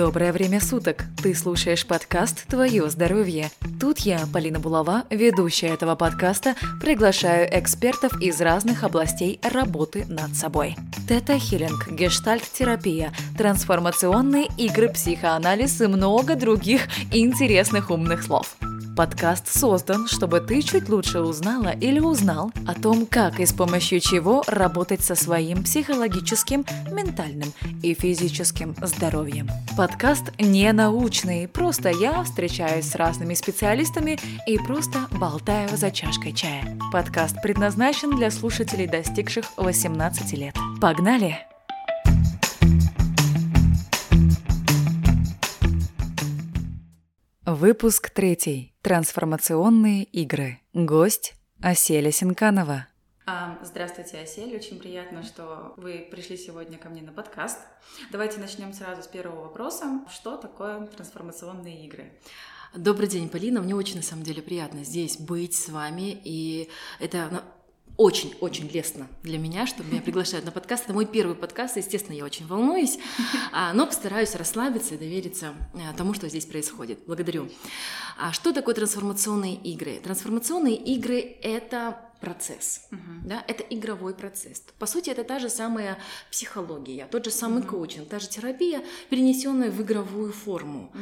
Доброе время суток! Ты слушаешь подкаст «Твое здоровье». Тут я, Полина Булава, ведущая этого подкаста, приглашаю экспертов из разных областей работы над собой. Тета-хиллинг, гештальт-терапия, трансформационные игры, психоанализ и много других интересных умных слов – Подкаст создан, чтобы ты чуть лучше узнала или узнал о том, как и с помощью чего работать со своим психологическим, ментальным и физическим здоровьем. Подкаст не научный, просто я встречаюсь с разными специалистами и просто болтаю за чашкой чая. Подкаст предназначен для слушателей, достигших 18 лет. Погнали! Выпуск третий. Трансформационные игры. Гость Аселя Синканова. А, здравствуйте, Асель. Очень приятно, что вы пришли сегодня ко мне на подкаст. Давайте начнем сразу с первого вопроса. Что такое трансформационные игры? Добрый день, Полина. Мне очень, на самом деле, приятно здесь быть с вами. И это очень-очень лестно для меня, что меня приглашают на подкаст. Это мой первый подкаст, естественно, я очень волнуюсь, а, но постараюсь расслабиться и довериться э, тому, что здесь происходит. Благодарю. А что такое трансформационные игры? Трансформационные игры — это процесс. Uh-huh. Да? Это игровой процесс. По сути, это та же самая психология, тот же самый uh-huh. коучинг, та же терапия, перенесенная в игровую форму. Uh-huh.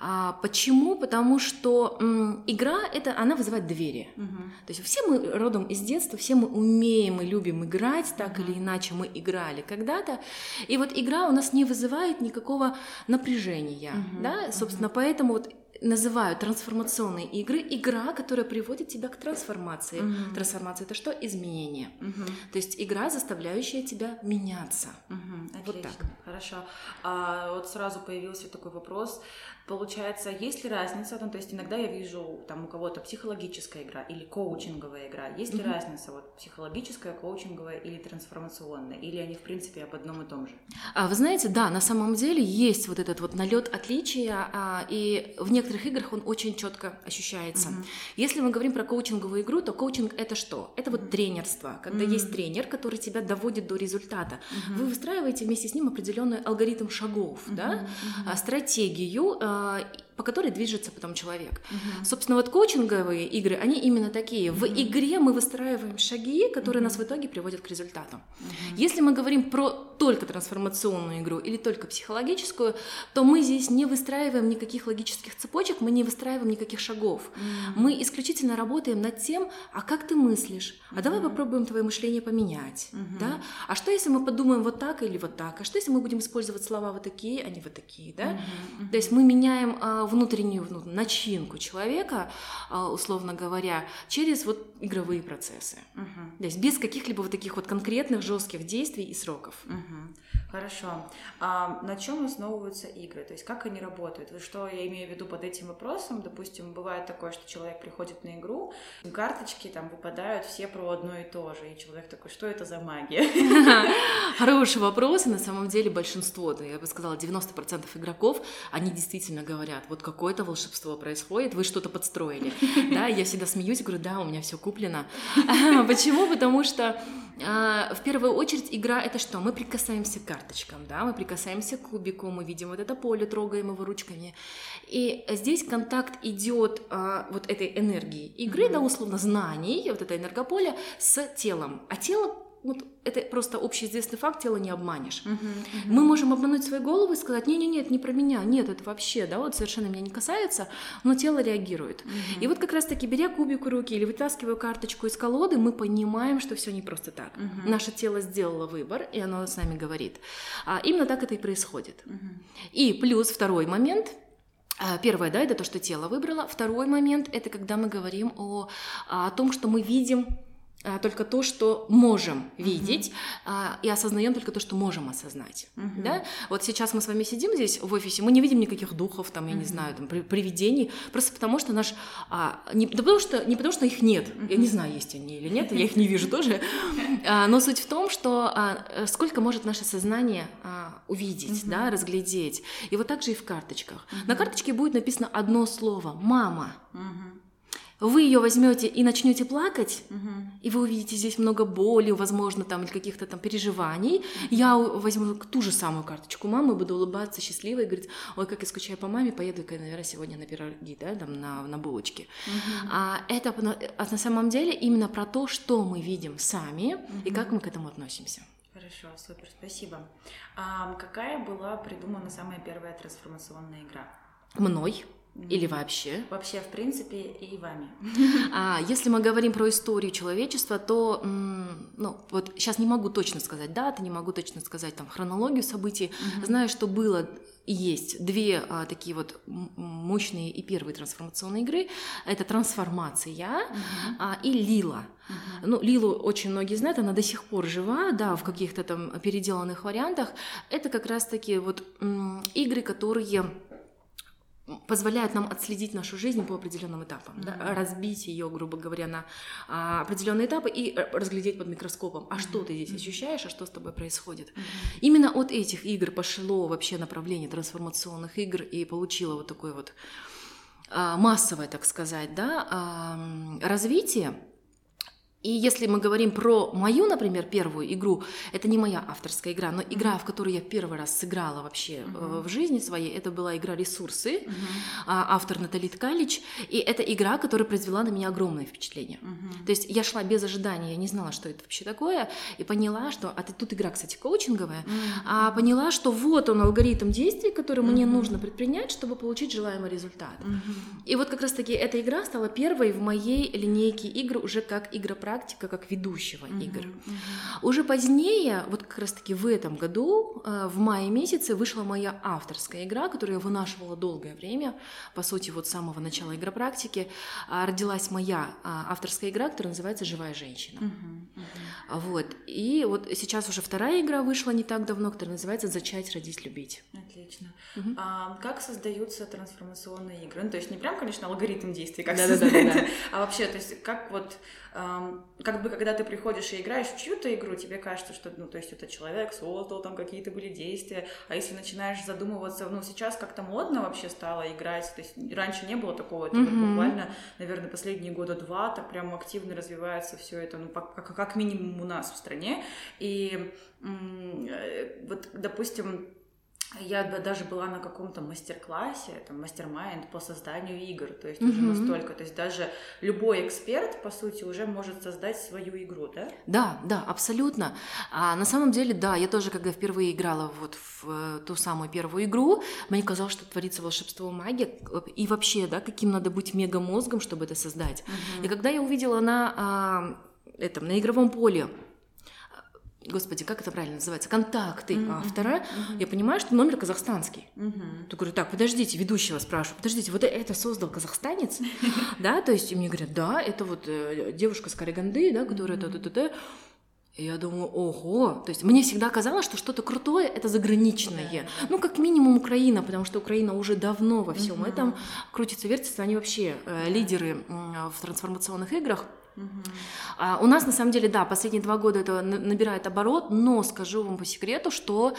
А, почему? Потому что м, игра это она вызывает двери. Uh-huh. То есть все мы родом из детства, все мы умеем и любим играть, так uh-huh. или иначе мы играли когда-то. И вот игра у нас не вызывает никакого напряжения. Uh-huh. Да? Собственно, uh-huh. поэтому вот называют трансформационные игры игра, которая приводит тебя к трансформации. Угу. Трансформация это что? Изменение. Угу. То есть игра, заставляющая тебя меняться. Угу. Отлично. Вот так. Хорошо. А, вот сразу появился такой вопрос. Получается, есть ли разница, ну, то есть иногда я вижу там у кого-то психологическая игра или коучинговая игра, есть ли разница вот психологическая, коучинговая или трансформационная, или они в принципе об одном и том же? А, вы знаете, да, на самом деле есть вот этот вот налет отличия, а, и в некоторых играх он очень четко ощущается. Mm-hmm. Если мы говорим про коучинговую игру, то коучинг это что? Это вот тренерство, когда mm-hmm. есть тренер, который тебя доводит до результата. Mm-hmm. Вы выстраиваете вместе с ним определенный алгоритм шагов, mm-hmm. да, mm-hmm. стратегию а, по которой движется потом человек. Угу. Собственно, вот коучинговые игры, они именно такие. В игре мы выстраиваем шаги, которые угу. нас в итоге приводят к результату. Угу. Если мы говорим про только трансформационную игру или только психологическую, то мы здесь не выстраиваем никаких логических цепочек, мы не выстраиваем никаких шагов. Угу. Мы исключительно работаем над тем, а как ты мыслишь, а угу. давай попробуем твое мышление поменять, угу. да? А что если мы подумаем вот так или вот так? А что если мы будем использовать слова вот такие, а не вот такие, да? Угу. То есть мы меняем а, внутреннюю ну, начинку человека, а, условно говоря, через вот игровые процессы. Угу. То есть без каких-либо вот таких вот конкретных жестких действий и сроков. Угу. Хорошо. А на чем основываются игры? То есть как они работают? Что я имею в виду под этим вопросом? Допустим, бывает такое, что человек приходит на игру, карточки там выпадают все про одно и то же, и человек такой, что это за магия? Хороший вопрос, и на самом деле большинство, я бы сказала, 90% игроков, они действительно говорят, вот какое-то волшебство происходит, вы что-то подстроили. Да, я всегда смеюсь и говорю, да, у меня все куплено. Почему? Потому что а, в первую очередь игра это что? Мы прикасаемся к карточкам, да, мы прикасаемся к кубику, мы видим вот это поле, трогаем его ручками. И здесь контакт идет а, вот этой энергии игры, да, условно, знаний, вот это энергополе с телом. А тело вот это просто общеизвестный факт, тело не обманешь. Uh-huh, uh-huh. Мы можем обмануть свою голову и сказать, не, не, нет, не про меня, нет, это вообще, да, вот совершенно меня не касается, но тело реагирует. Uh-huh. И вот как раз-таки беря кубик в руки или вытаскивая карточку из колоды, мы понимаем, что все не просто так. Uh-huh. Наше тело сделало выбор, и оно с нами говорит. А именно так это и происходит. Uh-huh. И плюс второй момент. А, первое, да, это то, что тело выбрало. Второй момент, это когда мы говорим о, о том, что мы видим только то, что можем видеть, uh-huh. и осознаем только то, что можем осознать. Uh-huh. Да? Вот сейчас мы с вами сидим здесь в офисе, мы не видим никаких духов, там, я uh-huh. не знаю, там, привидений, просто потому что наш... А, не, да потому что, не потому что их нет, uh-huh. я не знаю, есть они или нет, я их не вижу тоже, а, но суть в том, что а, сколько может наше сознание а, увидеть, uh-huh. да, разглядеть. И вот так же и в карточках. Uh-huh. На карточке будет написано одно слово «мама». Uh-huh. Вы ее возьмете и начнете плакать, Мгм. и вы увидите здесь много боли, возможно, там, или каких-то там переживаний, я возьму ту же самую карточку мамы, буду улыбаться счастливо и говорить, ой, как я скучаю по маме, поеду-ка, наверное, сегодня на пироги, да, там, на, на булочки. А это на, а на самом деле именно про то, что мы видим сами и как мы к этому относимся. Хорошо, супер, спасибо. А какая была придумана самая первая трансформационная игра? Мной или вообще. Вообще, в принципе, и вами. А если мы говорим про историю человечества, то, ну, вот сейчас не могу точно сказать даты, не могу точно сказать там хронологию событий. Знаю, что было и есть две а, такие вот мощные и первые трансформационные игры. Это трансформация а, и Лила. Ну, Лилу очень многие знают, она до сих пор жива, да, в каких-то там переделанных вариантах. Это как раз-таки вот игры, которые позволяют нам отследить нашу жизнь по определенным этапам, да, разбить ее, грубо говоря, на а, определенные этапы и э, разглядеть под микроскопом, а что ты здесь ощущаешь, а что с тобой происходит. Именно от этих игр пошло вообще направление трансформационных игр и получило вот такое вот а, массовое, так сказать, да, а, развитие. И если мы говорим про мою, например, первую игру, это не моя авторская игра, но игра, в которую я первый раз сыграла вообще э, в жизни своей, это была игра «Ресурсы», а, автор Натали Ткалич, и это игра, которая произвела на меня огромное впечатление. То есть я шла без ожидания, я не знала, что это вообще такое, и поняла, что... А тут игра, кстати, коучинговая, а поняла, что вот он алгоритм действий, который мне нужно предпринять, чтобы получить желаемый результат. И вот как раз-таки эта игра стала первой в моей линейке игр уже как игропрактика, как ведущего игр. Уже позднее, вот как раз-таки в этом году, э, в мае месяце, вышла моя авторская игра, которую я вынашивала долгое время. По сути, вот с самого начала игропрактики а, родилась моя а, авторская игра, которая называется «Живая женщина». Вот. И вот сейчас уже вторая игра вышла не так давно, которая называется «Зачать, родить, любить». Отлично. А как создаются трансформационные игры? Ну, то есть не прям, конечно, алгоритм действий, как Да-да-да-да-да. создать, а вообще, то есть как вот, ам, как бы, когда ты приходишь и играешь в чью-то игру, тебе кажется, что, ну, то есть это человек создал, там какие-то были действия, а если начинаешь задумываться, ну, сейчас как-то модно вообще стало играть, то есть раньше не было такого, это вот Мгм. буквально, наверное, последние года два так прям активно развивается все это, ну, как, как минимум у нас в стране, и э, вот, допустим, я даже была на каком-то мастер-классе, там, мастер-майнд по созданию игр, то есть уже Мгм. настолько, то есть даже любой эксперт, по сути, уже может создать свою игру, да? Да, да, абсолютно. А на самом деле, да, я тоже, когда впервые играла вот в э, ту самую первую игру, мне казалось, что творится волшебство магия, и вообще, да, каким надо быть мегамозгом, чтобы это создать. И когда я увидела на а, этом, на игровом поле Господи, как это правильно называется? Контакты автора. Я понимаю, что номер казахстанский. Мгм. Я говорю, так, подождите, ведущего спрашиваю, подождите, вот это создал казахстанец? Да, то есть и мне говорят, да, это вот э, девушка с Караганды, да, которая та-та-та-та. И я думаю, ого, то есть мне всегда казалось, что что-то крутое это заграничное. Ну, как минимум Украина, потому что Украина уже давно во всем этом крутится, вертится, они вообще э, лидеры м, в трансформационных играх. А у нас, на самом деле, да, последние два года это на- набирает оборот, но скажу вам по секрету, что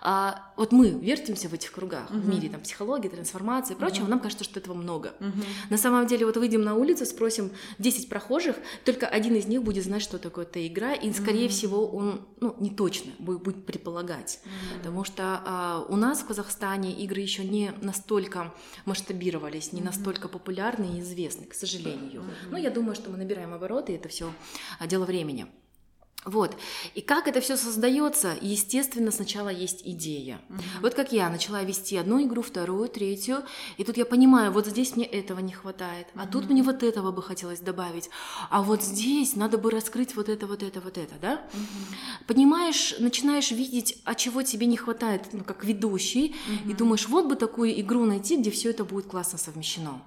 а, вот мы вертимся в этих кругах, в мире там психологии, трансформации и прочего, нам кажется, что этого много. На самом деле, вот выйдем на улицу, спросим 10 прохожих, только один из них будет знать, что такое эта игра, и, скорее всего, он, ну, не точно будет, будет предполагать. Потому что а, у нас в Казахстане игры еще не настолько масштабировались, не настолько популярны и известны, к сожалению. Но я думаю, что мы набираем и это все дело времени. Вот. И как это все создается? Естественно, сначала есть идея. Вот как я начала вести одну игру, вторую, третью, и тут я понимаю, вот здесь мне этого не хватает, а тут мне вот этого бы хотелось добавить, а вот здесь надо бы раскрыть вот это, вот это, вот это, да? Понимаешь, начинаешь видеть, а чего тебе не хватает, ну, как ведущий, и думаешь, вот бы такую игру найти, где все это будет классно совмещено.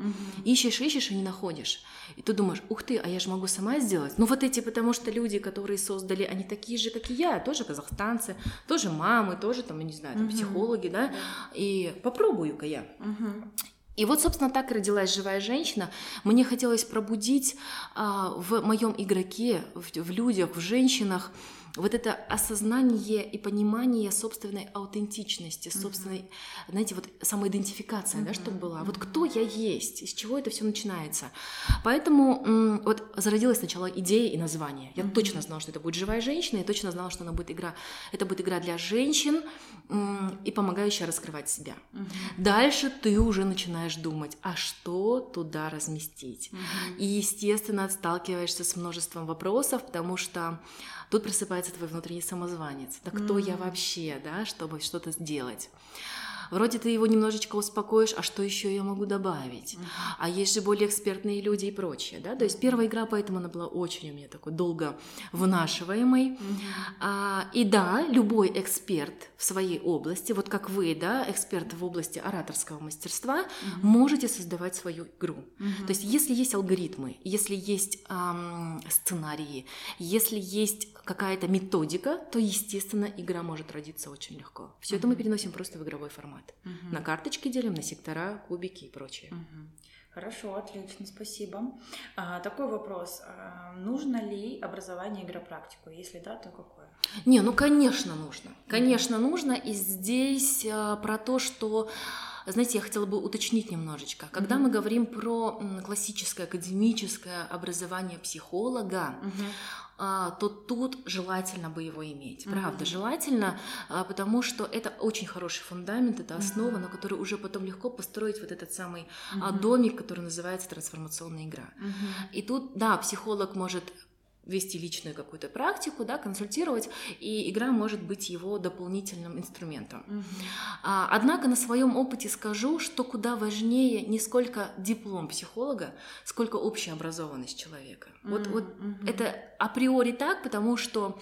Ищешь, ищешь и не находишь. И ты думаешь, ух ты, а я же могу сама сделать. Ну вот эти, потому что люди, которые создали, они такие же, как и я, тоже казахстанцы, тоже мамы, тоже там, я не знаю, там, психологи, да, и попробую-ка я. И вот, собственно, так родилась живая женщина. Мне хотелось пробудить а, в моем игроке, в, в людях, в женщинах вот это осознание и понимание собственной аутентичности, собственной, mm-hmm. знаете, вот самоидентификация, mm-hmm. да, чтобы была. Вот кто я есть, из чего это все начинается. Поэтому вот зародилась сначала идея и название. Я mm-hmm. точно знала, что это будет живая женщина, я точно знала, что она будет игра. Это будет игра для женщин и помогающая раскрывать себя. Mm-hmm. Дальше ты уже начинаешь думать, а что туда разместить. Mm-hmm. И, естественно, сталкиваешься с множеством вопросов, потому что Тут просыпается твой внутренний самозванец. Да кто mm-hmm. я вообще, да, чтобы что-то сделать? Вроде ты его немножечко успокоишь, а что еще я могу добавить? Mm-hmm. А есть же более экспертные люди и прочее, да? То есть первая игра, поэтому она была очень у меня такой долго вынашиваемой. Mm-hmm. А, и да, любой эксперт в своей области, вот как вы, да, эксперт в области ораторского мастерства, mm-hmm. можете создавать свою игру. То есть если есть алгоритмы, если есть эм, сценарии, если есть какая-то методика, то, естественно, игра может родиться очень легко. Все mm-hmm. это мы переносим просто в игровой формат. Mm-hmm. На карточки делим, на сектора, кубики и прочее. Mm-hmm. Хорошо, отлично, спасибо. А, такой вопрос. А, нужно ли образование игропрактику? Если да, то какое? Не, ну, конечно, нужно. Конечно, нужно. И здесь а, про то, что знаете, я хотела бы уточнить немножечко. Когда mm-hmm. мы говорим про классическое академическое образование психолога, mm-hmm то тут желательно бы его иметь. Правда, mm-hmm. желательно, а, потому что это очень хороший фундамент, это основа, mm-hmm. на которой уже потом легко построить вот этот самый mm-hmm. домик, который называется трансформационная игра. Mm-hmm. И тут, да, психолог может вести личную какую-то практику, да, консультировать, и игра может быть его дополнительным инструментом. Угу. А, однако на своем опыте скажу, что куда важнее не сколько диплом психолога, сколько общая образованность человека. Угу. Вот, вот угу. это априори так, потому что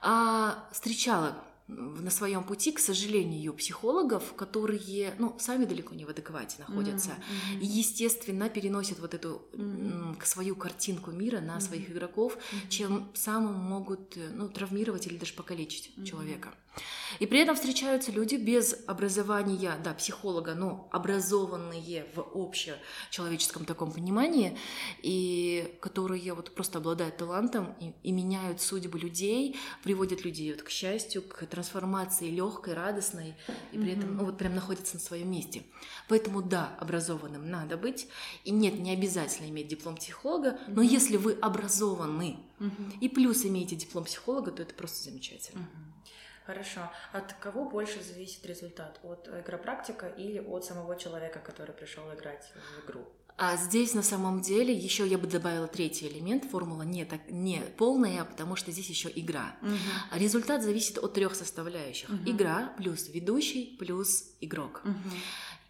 а, встречала на своем пути, к сожалению, психологов, которые, ну, сами далеко не в адеквате находятся, mm-hmm. и, естественно, переносят вот эту mm-hmm. свою картинку мира на mm-hmm. своих игроков, mm-hmm. чем самым могут, э, ну, травмировать или даже покалечить mm-hmm. человека. И при этом встречаются люди без образования, да, психолога, но образованные в общечеловеческом таком понимании, и которые вот просто обладают талантом и, и меняют судьбы людей, приводят людей вот к счастью, к трансформации легкой, радостной, и при mm-hmm. этом ну, вот прям находятся на своем месте. Поэтому да, образованным надо быть, и нет, не обязательно иметь диплом психолога, mm-hmm. но если вы образованы mm-hmm. и плюс имеете диплом психолога, то это просто замечательно. Mm-hmm. Хорошо. От кого больше зависит результат? От игропрактика или от самого человека, который пришел играть в игру? А здесь на самом деле еще я бы добавила третий элемент. Формула не, так, не полная, потому что здесь еще игра. Угу. Результат зависит от трех составляющих. Угу. Игра плюс ведущий плюс игрок. Угу.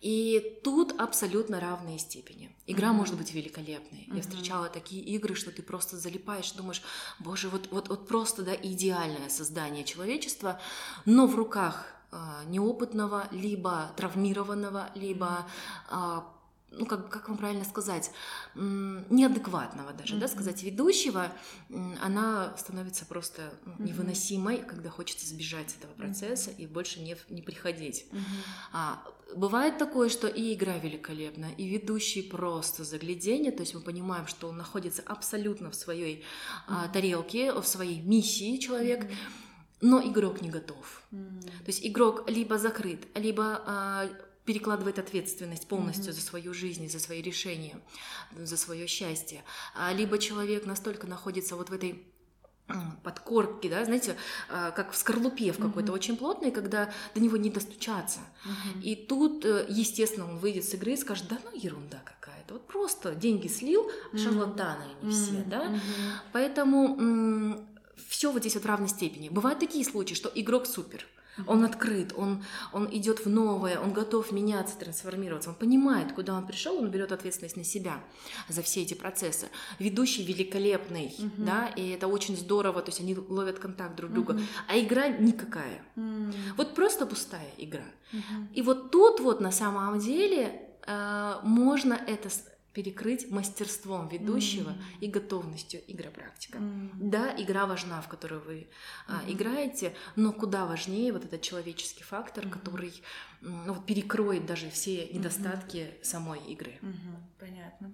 И тут абсолютно равные степени. Игра mm-hmm. может быть великолепной. Mm-hmm. Я встречала такие игры, что ты просто залипаешь, думаешь, боже, вот, вот, вот просто да, идеальное создание человечества, но в руках э, неопытного, либо травмированного, либо ну, как, как вам правильно сказать, неадекватного даже, mm-hmm. да, сказать, ведущего, она становится просто ну, невыносимой, mm-hmm. когда хочется сбежать этого процесса mm-hmm. и больше не, не приходить. Mm-hmm. А, бывает такое, что и игра великолепна, и ведущий просто заглядение, то есть мы понимаем, что он находится абсолютно в своей mm-hmm. а, тарелке, в своей миссии человек, mm-hmm. но игрок не готов. Mm-hmm. То есть игрок либо закрыт, либо... Перекладывает ответственность полностью mm-hmm. за свою жизнь, за свои решения, за свое счастье. А, либо человек настолько находится вот в этой подкорке, да, знаете, а, как в скорлупе в какой-то mm-hmm. очень плотной, когда до него не достучаться. Mm-hmm. И тут, э, естественно, он выйдет с игры и скажет, да ну ерунда какая-то, вот просто деньги слил, mm-hmm. шарлатаны они mm-hmm. все, да. Mm-hmm. Поэтому м- все вот здесь вот в равной степени. Бывают такие случаи, что игрок супер, он открыт, он, он идет в новое, он готов меняться, трансформироваться, он понимает, куда он пришел, он берет ответственность на себя за все эти процессы. Ведущий великолепный, uh-huh. да, и это очень здорово, то есть они ловят контакт друг друга, uh-huh. а игра никакая. Uh-huh. Вот просто пустая игра. Uh-huh. И вот тут вот на самом деле э, можно это перекрыть мастерством ведущего mm-hmm. и готовностью игропрактика. Mm-hmm. Да, игра важна, в которую вы mm-hmm. а, играете, но куда важнее вот этот человеческий фактор, mm-hmm. который ну, вот перекроет даже все недостатки mm-hmm. самой игры. Mm-hmm. Понятно.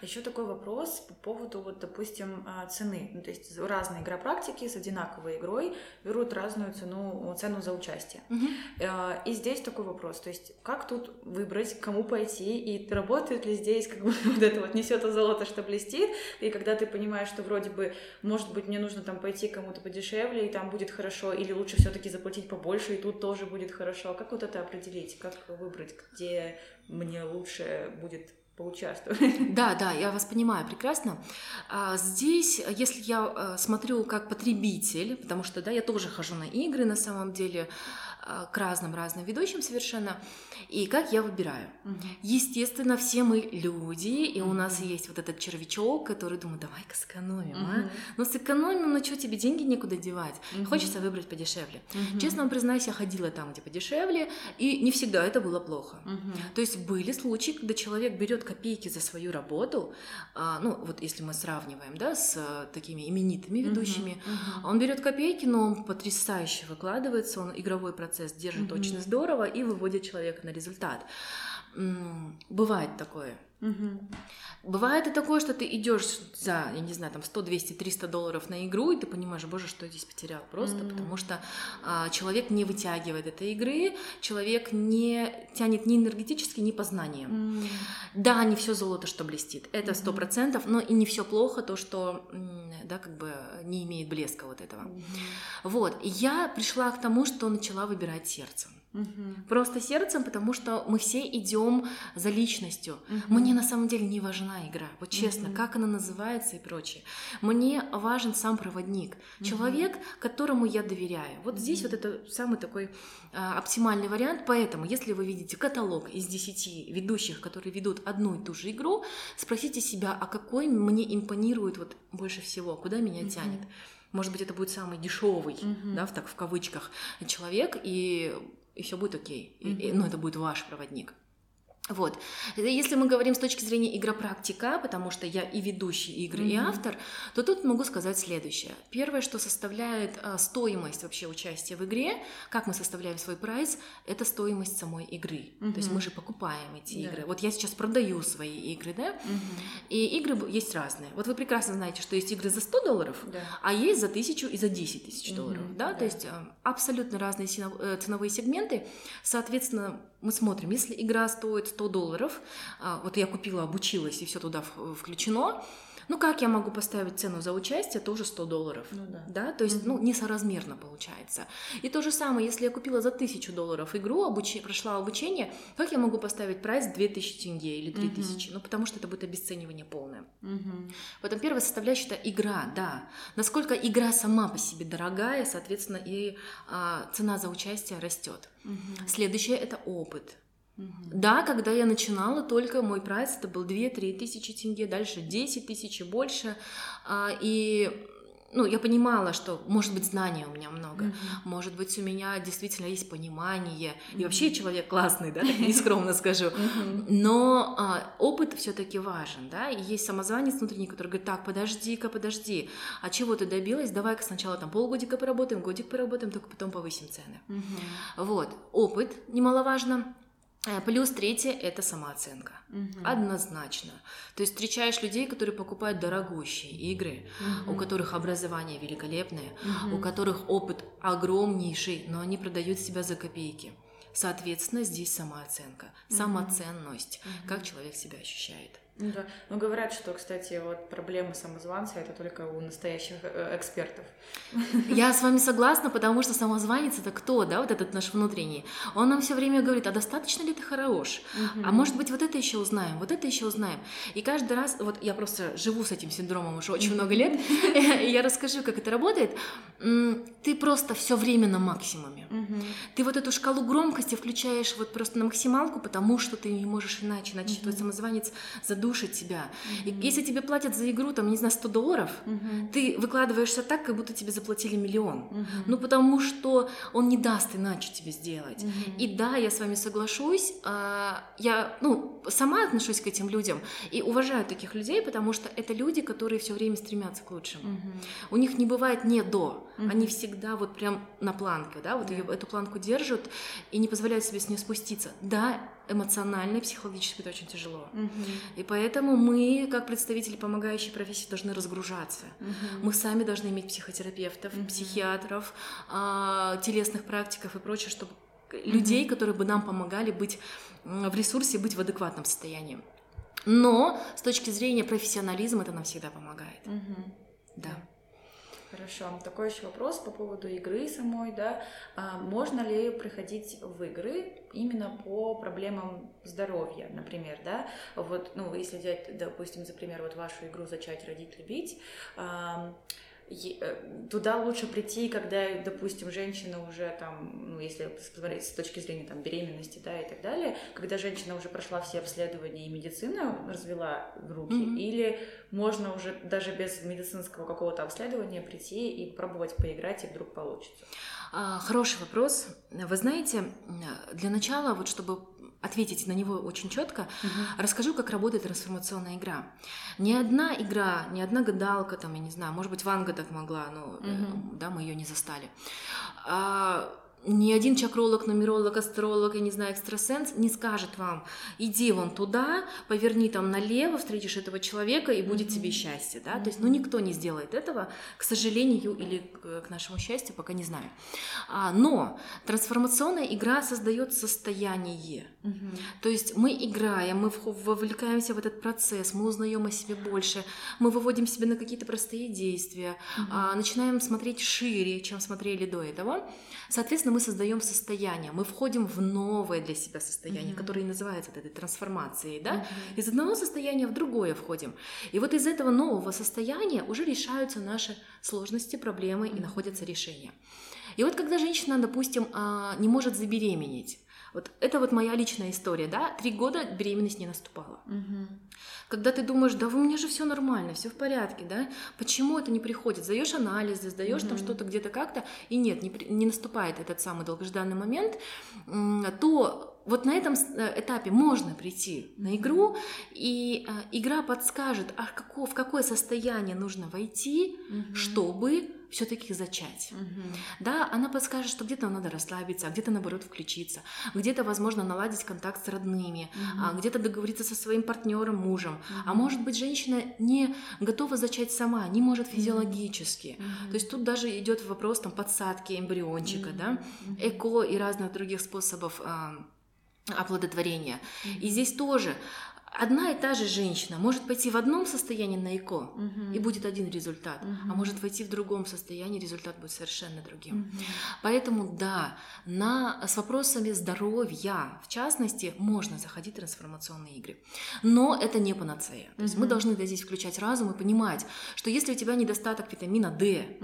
А еще такой вопрос по поводу, вот, допустим, а, цены. Ну, то есть разные игропрактики с одинаковой игрой берут разную цену, цену за участие. Mm-hmm. И здесь такой вопрос, то есть как тут выбрать, кому пойти, и работает ли здесь как бы вот это вот несет золото, что блестит, и когда ты понимаешь, что вроде бы, может быть, мне нужно там пойти кому-то подешевле, и там будет хорошо, или лучше все-таки заплатить побольше, и тут тоже будет хорошо. Как вот это определить? Как выбрать, где мне лучше будет поучаствовать. Да, да, я вас понимаю прекрасно. А здесь, если я э, смотрю как потребитель, потому что, да, я тоже хожу на игры на самом деле, к разным разным ведущим совершенно. И как я выбираю? Угу. Естественно, все мы люди, и угу. у нас есть вот этот червячок, который думает, давай-ка сэкономим, угу. а? Ну сэкономим, ну что, тебе деньги некуда девать? Угу. Хочется выбрать подешевле. Угу. Честно вам признаюсь, я ходила там, где подешевле, и не всегда это было плохо. Угу. То есть были случаи, когда человек берет копейки за свою работу, а, ну вот если мы сравниваем, да, с а, такими именитыми ведущими, угу. он берет копейки, но он потрясающе выкладывается, он игровой процесс процесс держит mm-hmm. очень здорово и выводит человека на результат. Бывает такое. Mm-hmm. Бывает и такое, что ты идешь за, я не знаю, там 100, 200, 300 долларов на игру, и ты понимаешь, боже, что я здесь потерял просто, mm-hmm. потому что а, человек не вытягивает этой игры, человек не тянет ни энергетически, ни по знаниям. Mm-hmm. Да, не все золото, что блестит, это сто процентов, но и не все плохо, то, что, да, как бы не имеет блеска вот этого. Mm-hmm. Вот, я пришла к тому, что начала выбирать сердцем. Угу. Просто сердцем, потому что мы все идем за личностью. Угу. Мне на самом деле не важна игра, вот честно, угу. как она называется и прочее. Мне важен сам проводник, угу. человек, которому я доверяю. Вот угу. здесь вот это самый такой а, оптимальный вариант. Поэтому, если вы видите каталог из 10 ведущих, которые ведут одну и ту же игру, спросите себя, а какой мне импонирует вот больше всего, куда меня угу. тянет. Может быть, это будет самый дешевый, угу. да, в так в кавычках, человек, и и все будет окей. Mm-hmm. И, ну, это будет ваш проводник. Вот. Если мы говорим с точки зрения игропрактика, потому что я и ведущий игры, mm-hmm. и автор, то тут могу сказать следующее. Первое, что составляет а, стоимость вообще участия в игре, как мы составляем свой прайс, это стоимость самой игры. Mm-hmm. То есть мы же покупаем эти yeah. игры. Вот я сейчас продаю свои игры, да, mm-hmm. и игры есть разные. Вот вы прекрасно знаете, что есть игры за 100 долларов, yeah. а есть за 1000 и за 10 тысяч долларов, mm-hmm. да, yeah. то есть а, абсолютно разные э, ценовые сегменты. Соответственно, мы смотрим, если игра стоит 100 долларов, а, вот я купила, обучилась, и все туда включено, ну как я могу поставить цену за участие, тоже 100 долларов, ну, да. да, то есть, mm-hmm. ну, несоразмерно получается. И то же самое, если я купила за 1000 долларов игру, обуч... прошла обучение, как я могу поставить прайс 2000 тенге или 3000, mm-hmm. ну, потому что это будет обесценивание полное. Mm-hmm. Поэтому первая составляющая – это игра, да. Насколько игра сама по себе дорогая, соответственно, и а, цена за участие растет. Mm-hmm. Следующее – это опыт. Да, когда я начинала, только мой прайс это был 2-3 тысячи тенге, дальше 10 тысяч и больше. А, и ну, я понимала, что, может быть, знания у меня много, mm-hmm. может быть, у меня действительно есть понимание, mm-hmm. и вообще человек классный, да, нескромно скажу, mm-hmm. но а, опыт все-таки важен, да, и есть самозванец внутренний, который говорит, так, подожди-ка, подожди, а чего ты добилась, давай-ка сначала там полгодика поработаем, годик поработаем, только потом повысим цены. Mm-hmm. Вот, опыт немаловажно, плюс третье – это самооценка. Угу. Однозначно. То есть встречаешь людей, которые покупают дорогущие игры, угу. у которых образование великолепное, угу. у которых опыт огромнейший, но они продают себя за копейки. Соответственно, здесь самооценка, самоценность, угу. как человек себя ощущает. Ну да. Но говорят, что, кстати, вот проблемы самозванца это только у настоящих э, экспертов. Я с вами согласна, потому что самозванец это кто, да, вот этот наш внутренний. Он нам все время говорит, а достаточно ли ты хорош? Угу. А может быть, вот это еще узнаем, вот это еще узнаем. И каждый раз, вот я просто живу с этим синдромом уже очень много лет, и я расскажу, как это работает. ты просто все время на максимуме. Ты вот эту шкалу громкости включаешь вот просто на максималку, потому что ты не можешь иначе, иначе твой самозванец задушит тебя. И если тебе платят за игру, там, не знаю, 100 долларов, Мгм. ты выкладываешься так, как будто тебе заплатили миллион. Мгм. Ну, потому что он не даст иначе тебе сделать. Мгм. И да, я с вами соглашусь. а, Я, ну, сама отношусь к этим людям и уважаю таких людей, потому что это люди, которые все время стремятся к лучшему. Мгм. У них не бывает не до. Мгм. Они всегда вот прям на планке, да, вот её- эту планку держат и не позволяют себе с нее спуститься. Да, эмоционально и психологически это очень тяжело. Мгм. И поэтому мы, как представители помогающей профессии, должны разгружаться. Мгм. Мы сами должны иметь психотерапевтов, Мгм. психиатров, а, телесных практиков и прочее, чтобы людей, которые бы нам помогали быть в ресурсе, быть в адекватном состоянии. Но с точки зрения профессионализма это нам всегда помогает. Мгм. Да. Хорошо. Такой еще вопрос по поводу игры самой, да. А можно ли приходить в игры именно по проблемам здоровья, например, да? Вот, ну, если взять, допустим, за пример, вот вашу игру «Зачать, родить, любить», э, туда лучше прийти, когда, допустим, женщина уже там, ну, если посмотреть с точки зрения там беременности, да, и так далее, когда женщина уже прошла все обследования и медицина развела руки, Мгм. или можно уже даже без медицинского какого-то обследования прийти и пробовать поиграть, и вдруг получится. А, Хороший вопрос. Вы знаете, для начала, вот чтобы ответить на него очень четко, расскажу, как работает трансформационная игра. Ни одна игра, ни одна гадалка, там, я не знаю, может быть, Ванга так могла, но Мгм. да, мы ее не застали. А, ни один чакролог, нумеролог, астролог, я не знаю, экстрасенс не скажет вам, иди вон туда, поверни там налево, встретишь этого человека, и будет тебе счастье, да, то есть, ну, никто не сделает этого, к сожалению, или к к нашему счастью, пока не знаю. А, но трансформационная игра создает состояние, то есть мы играем, мы вовлекаемся в этот процесс, мы узнаем о себе больше, мы выводим себя на какие-то простые действия, а, начинаем смотреть шире, чем смотрели до этого. Соответственно, мы создаем состояние, мы входим в новое для себя состояние, Мгм. которое и называется этой трансформацией, да? Из одного состояния в другое входим. И вот из этого нового состояния уже решаются наши сложности, проблемы и Мгм. находятся решения. И вот когда женщина, допустим, а, не может забеременеть, вот это вот моя личная история, да, три года беременность не наступала. Когда ты думаешь, да у меня же все нормально, все в порядке, да, почему это не приходит? Сдаешь анализы, сдаешь там Мгм. что-то где-то как-то, и нет, не, не наступает этот самый долгожданный момент, то вот на этом э, этапе можно прийти на игру, и э, игра подскажет, а в какое состояние нужно войти, чтобы все-таки зачать. Да, она подскажет, что где-то надо расслабиться, а где-то наоборот включиться, где-то, возможно, наладить контакт с родными, а где-то договориться со своим партнером, мужем. А может быть, женщина не готова зачать сама, не может физиологически. То есть тут даже идет вопрос там подсадки эмбриончика, да, эко и разных других способов а, оплодотворения. И здесь тоже одна и та же женщина может пойти в одном состоянии на ЭКО, и будет один результат, а может войти в другом состоянии, результат будет совершенно другим. Поэтому да, на, с вопросами здоровья, в частности, можно заходить в трансформационные игры. Но это не панацея. То есть мы должны здесь включать разум и понимать, что если у тебя недостаток витамина D,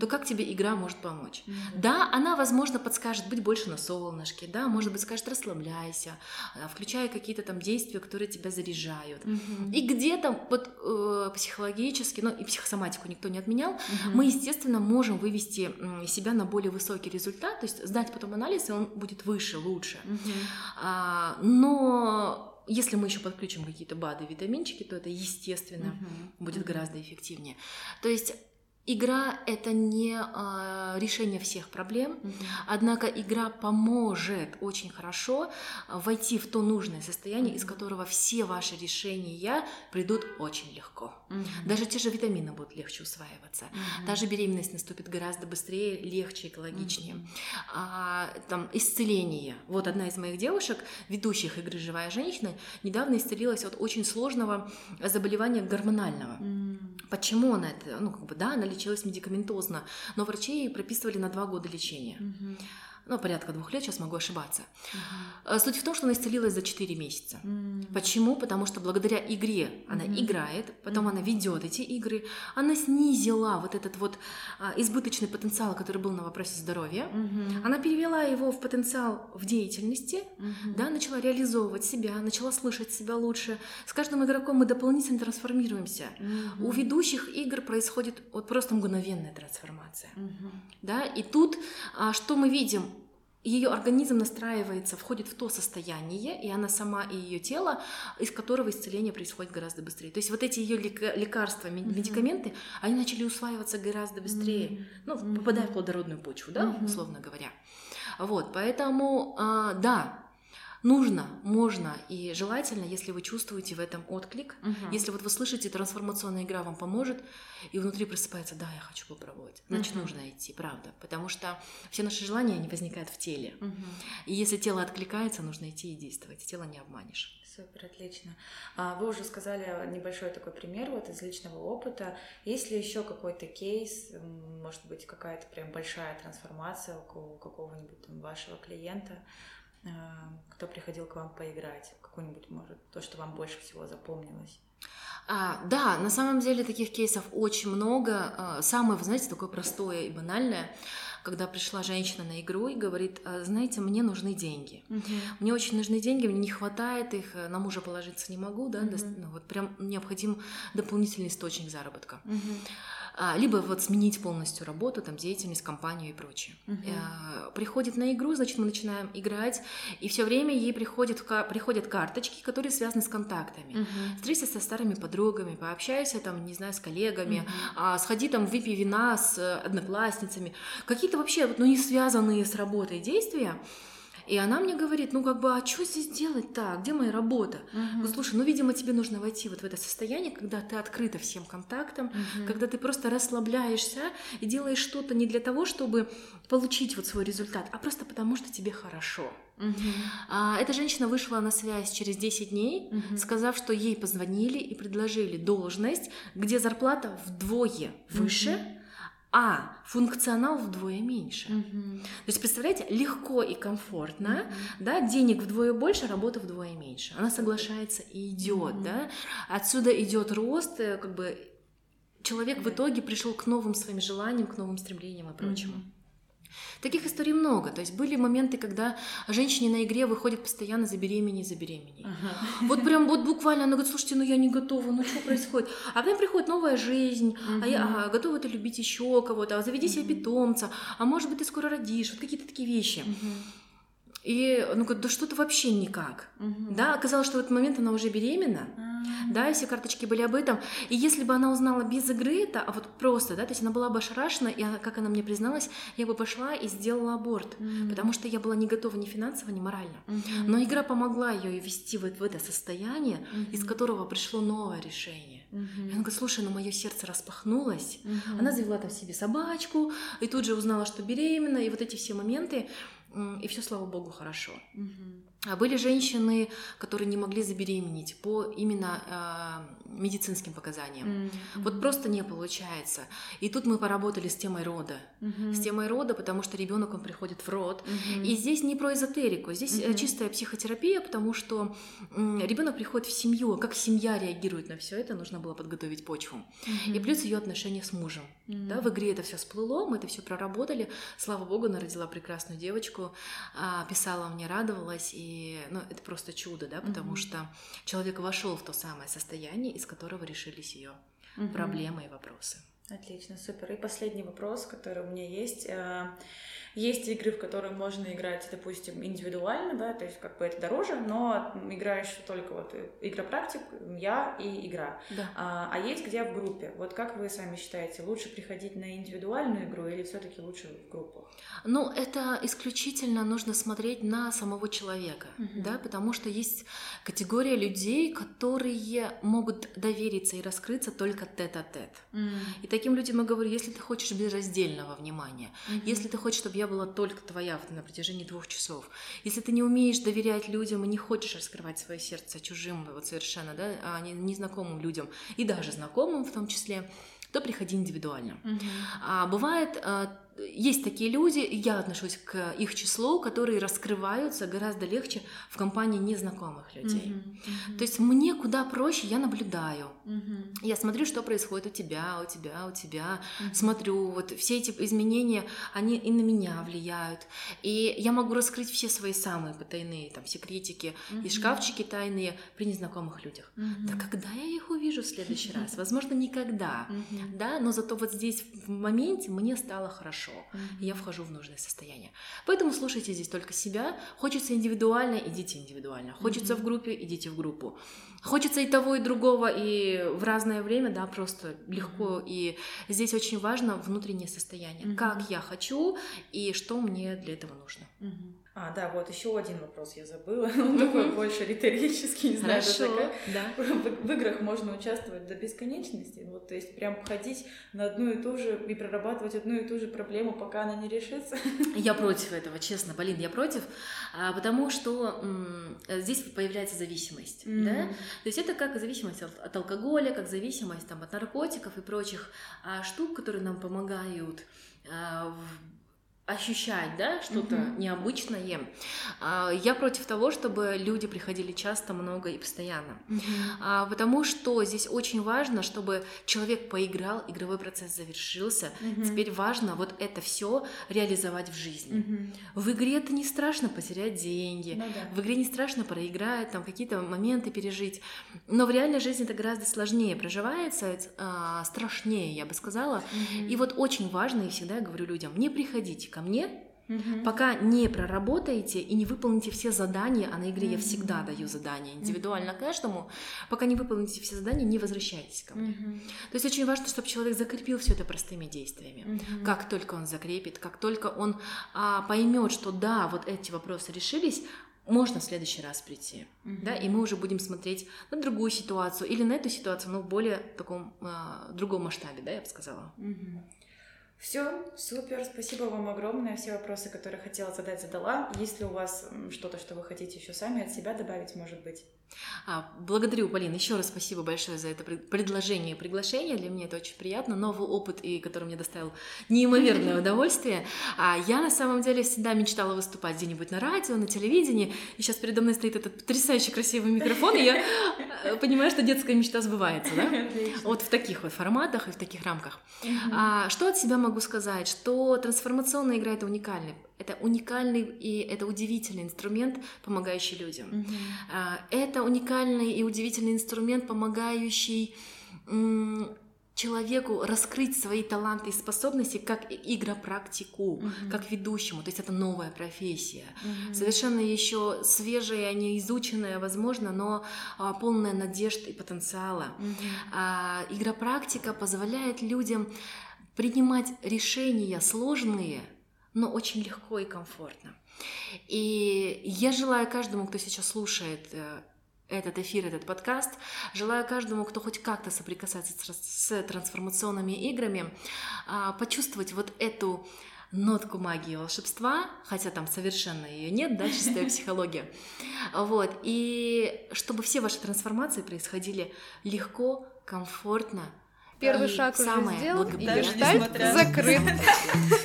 то как тебе игра может помочь? Да, она, возможно, подскажет быть больше на солнышке, да, может быть, скажет расслабляйся, а, включая какие-то там действия, которые тебя заряжают. И где-то вот э, психологически, ну и психосоматику никто не отменял, мы, естественно, можем вывести себя на более высокий результат, то есть сдать потом анализ, и он будет выше, лучше. А, но если мы еще подключим какие-то БАДы, витаминчики, то это, естественно, будет гораздо эффективнее. То есть игра — это не а, решение всех проблем, Однако игра поможет очень хорошо а, войти в то нужное состояние, из которого все ваши решения придут очень легко. Даже те же витамины будут легче усваиваться. Даже беременность наступит гораздо быстрее, легче, экологичнее. А, там исцеление. Вот одна из моих девушек, ведущих игры «Живая женщина», недавно исцелилась от очень сложного заболевания гормонального. Почему она это? Ну, как бы, да, она лечилась медикаментозно, но врачи ей прописывали на два года лечения. Ну, порядка двух лет, сейчас могу ошибаться. Uh-huh. Суть в том, что она исцелилась за 4 месяца. Uh-huh. Почему? Потому что благодаря игре она uh-huh. играет, потом uh-huh. она ведет эти игры, она снизила вот этот вот а, избыточный потенциал, который был на вопросе здоровья, uh-huh. она перевела его в потенциал в деятельности, uh-huh. да, начала реализовывать себя, начала слышать себя лучше. С каждым игроком мы дополнительно трансформируемся. Uh-huh. У ведущих игр происходит вот просто мгновенная трансформация, uh-huh. да, и тут а, что мы видим? Ее организм настраивается, входит в то состояние, и она сама и ее тело, из которого исцеление происходит гораздо быстрее. То есть вот эти ее лекарства, медикаменты, mm-hmm. они начали усваиваться гораздо быстрее, mm-hmm. ну, попадая в плодородную почву, да, mm-hmm. условно говоря. Вот, поэтому, а, да, нужно, можно и желательно, если вы чувствуете в этом отклик, угу. если вот вы слышите, трансформационная игра вам поможет, и внутри просыпается, да, я хочу попробовать, значит, угу. нужно идти, правда, потому что все наши желания, они возникают в теле, угу. и если тело откликается, нужно идти и действовать, тело не обманешь. Супер, отлично. А, вы уже сказали небольшой такой пример вот из личного опыта. Есть ли еще какой-то кейс, может быть, какая-то прям большая трансформация у какого-нибудь там вашего клиента, кто приходил к вам поиграть? Какой-нибудь, может, то, что вам больше всего запомнилось? А, да, на самом деле таких кейсов очень много. А, самое, вы знаете, такое простое и банальное, когда пришла женщина на игру и говорит, «А, знаете, мне нужны деньги. Угу. Мне очень нужны деньги, мне не хватает их, на мужа положиться не могу, да, угу. ну, вот прям необходим дополнительный источник заработка. Угу. А, либо вот сменить полностью работу, там, деятельность, компанию и прочее. Uh-huh. Приходит на игру, значит, мы начинаем играть, и все время ей приходят, приходят карточки, которые связаны с контактами. Uh-huh. Встретиться со старыми подругами, пообщайся там, не знаю, с коллегами, uh-huh. сходи там, выпей вина с одноклассницами. Какие-то вообще, ну, не связанные с работой действия, и она мне говорит, ну как бы, а что здесь делать-то? Где моя работа? Угу. Ну слушай, ну видимо тебе нужно войти вот в это состояние, когда ты открыта всем контактам, угу. когда ты просто расслабляешься и делаешь что-то не для того, чтобы получить вот свой результат, а просто потому что тебе хорошо. Угу. А, эта женщина вышла на связь через 10 дней, угу. сказав, что ей позвонили и предложили должность, где зарплата вдвое выше. Угу а функционал вдвое меньше. Угу. То есть, представляете, легко и комфортно, угу. да, денег вдвое больше, работа вдвое меньше. Она соглашается и идет, угу. да. Отсюда идет рост, э, как бы человек в итоге пришел к новым своим желаниям, к новым стремлениям и прочему. Угу. Таких историй много. То есть были моменты, когда женщине на игре выходит постоянно забеременеть, забеременеть. Ага. Вот прям вот буквально она говорит, слушайте, ну я не готова, ну что происходит? А потом приходит новая жизнь, угу. а я а, готова ты любить еще кого-то, а заведи угу. себе питомца, а может быть ты скоро родишь, вот какие-то такие вещи. Угу. И, ну, да что-то вообще никак. Угу. Да, оказалось, что в этот момент она уже беременна. Угу. Да, и все карточки были об этом. И если бы она узнала без игры это, а вот просто, да, то есть она была бы ошарашена, и она, как она мне призналась, я бы пошла и сделала аборт. Угу. Потому что я была не готова ни финансово, ни морально. Угу. Но игра помогла ее ввести вот в это состояние, угу. из которого пришло новое решение. Угу. И она говорит, слушай, ну мое сердце распахнулось. Угу. Она завела там себе собачку, и тут же узнала, что беременна, и вот эти все моменты и все, слава богу, хорошо. Угу. А были женщины, которые не могли забеременеть по именно э, медицинским показаниям. Mm-hmm. Вот просто не получается. И тут мы поработали с темой рода. Mm-hmm. С темой рода, потому что ребенок он приходит в род. Mm-hmm. И здесь не про эзотерику, здесь mm-hmm. чистая психотерапия, потому что ребенок приходит в семью, как семья реагирует на все это, нужно было подготовить почву. Mm-hmm. И плюс ее отношения с мужем. Mm-hmm. Да, в игре это все всплыло, мы это все проработали. Слава богу, она родила прекрасную девочку, э, писала мне, радовалась и ну, это просто чудо, да, потому mm-hmm. что человек вошел в то самое состояние, из которого решились ее mm-hmm. проблемы и вопросы. Отлично, супер. И последний вопрос, который у меня есть. Э, есть игры, в которые можно играть, допустим, индивидуально, да, то есть как бы это дороже, но играешь только вот игропрактик, я и игра. Да. А, а есть где в группе. Вот как вы сами считаете, лучше приходить на индивидуальную игру или все-таки лучше в группах? Ну, это исключительно нужно смотреть на самого человека, угу. да, потому что есть категория людей, которые могут довериться и раскрыться только тет-а-тет. Угу. И таким людям я говорю, если ты хочешь безраздельного внимания, угу. если ты хочешь, чтобы я была только твоя на протяжении двух часов. Если ты не умеешь доверять людям и не хочешь раскрывать свое сердце чужим вот совершенно, да, а не, незнакомым людям и даже знакомым в том числе, то приходи индивидуально. Uh-huh. А бывает а, есть такие люди, я отношусь к их числу, которые раскрываются гораздо легче в компании незнакомых людей. Mm-hmm. Mm-hmm. То есть мне куда проще, я наблюдаю. Mm-hmm. Я смотрю, что происходит у тебя, у тебя, у тебя. Mm-hmm. Смотрю, вот все эти изменения, они и на меня влияют. И я могу раскрыть все свои самые потайные там секретики mm-hmm. и шкафчики тайные при незнакомых людях. Mm-hmm. Да когда я их увижу в следующий раз? Возможно, никогда. Mm-hmm. Да, но зато вот здесь в моменте мне стало хорошо mm-hmm. и я вхожу в нужное состояние. Поэтому слушайте здесь только себя. Хочется индивидуально, идите индивидуально. Хочется mm-hmm. в группе, идите в группу. Хочется и того, и другого, и в разное время, да, просто легко. Mm-hmm. И здесь очень важно внутреннее состояние. Mm-hmm. Как я хочу и что мне для этого нужно. Mm-hmm. А, да, вот еще один вопрос я забыла. Он такой больше риторический, не знаю, Хорошо, да. В, в играх можно участвовать до бесконечности. Вот, то есть прям ходить на одну и ту же и прорабатывать одну и ту же проблему, пока она не решится. Я против этого, честно, Полин, я против, а, потому что м, здесь появляется зависимость, mm-hmm. да? То есть это как зависимость от, от алкоголя, как зависимость там, от наркотиков и прочих а, штук, которые нам помогают а, в ощущать, да, что-то uh-huh. необычное. А, я против того, чтобы люди приходили часто, много и постоянно, uh-huh. потому что здесь очень важно, чтобы человек поиграл, игровой процесс завершился. Uh-huh. Теперь важно вот это все реализовать в жизни. Uh-huh. В игре это не страшно потерять деньги, ну, да. в игре не страшно проиграть, там какие-то моменты пережить, но в реальной жизни это гораздо сложнее проживается, а, страшнее, я бы сказала. Uh-huh. И вот очень важно, и всегда я говорю людям, не приходите ко мне, угу. пока не проработаете и не выполните все задания, а на игре угу. я всегда даю задания индивидуально каждому, пока не выполните все задания, не возвращайтесь ко мне. Угу. То есть очень важно, чтобы человек закрепил все это простыми действиями. Угу. Как только он закрепит, как только он а, поймет, что да, вот эти вопросы решились, можно в следующий раз прийти, угу. да, и мы уже будем смотреть на другую ситуацию или на эту ситуацию, но в более таком э, другом масштабе, да, я бы сказала. Угу. Все, супер, спасибо вам огромное. Все вопросы, которые хотела задать, задала. Есть ли у вас что-то, что вы хотите еще сами от себя добавить, может быть? А, благодарю, Полина, еще раз спасибо большое за это предложение и приглашение. Для меня это очень приятно, новый опыт, и который мне доставил неимоверное удовольствие. А я на самом деле всегда мечтала выступать где-нибудь на радио, на телевидении, и сейчас передо мной стоит этот потрясающий красивый микрофон, и я э, понимаю, что детская мечта сбывается, да? Вот в таких вот форматах и в таких рамках. А, что от себя могу сказать? Что трансформационная игра — это уникальный это уникальный и это удивительный инструмент, помогающий людям. Mm-hmm. Это уникальный и удивительный инструмент, помогающий человеку раскрыть свои таланты и способности как игропрактику, mm-hmm. как ведущему. То есть это новая профессия, mm-hmm. совершенно еще свежая, не изученная, возможно, но а, полная надежд и потенциала. Mm-hmm. А, игропрактика позволяет людям принимать решения сложные но очень легко и комфортно. И я желаю каждому, кто сейчас слушает э, этот эфир, этот подкаст. Желаю каждому, кто хоть как-то соприкасается с трансформационными играми, а, почувствовать вот эту нотку магии волшебства, хотя там совершенно ее нет, да, чистая психология. Вот. И чтобы все ваши трансформации происходили легко, комфортно, Первый шаг уже сделан, и гештальт закрыт.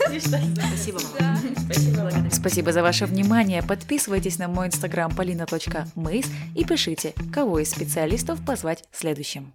Спасибо вам. Спасибо. Спасибо за ваше внимание. Подписывайтесь на мой инстаграм polina.mays и пишите, кого из специалистов позвать следующим.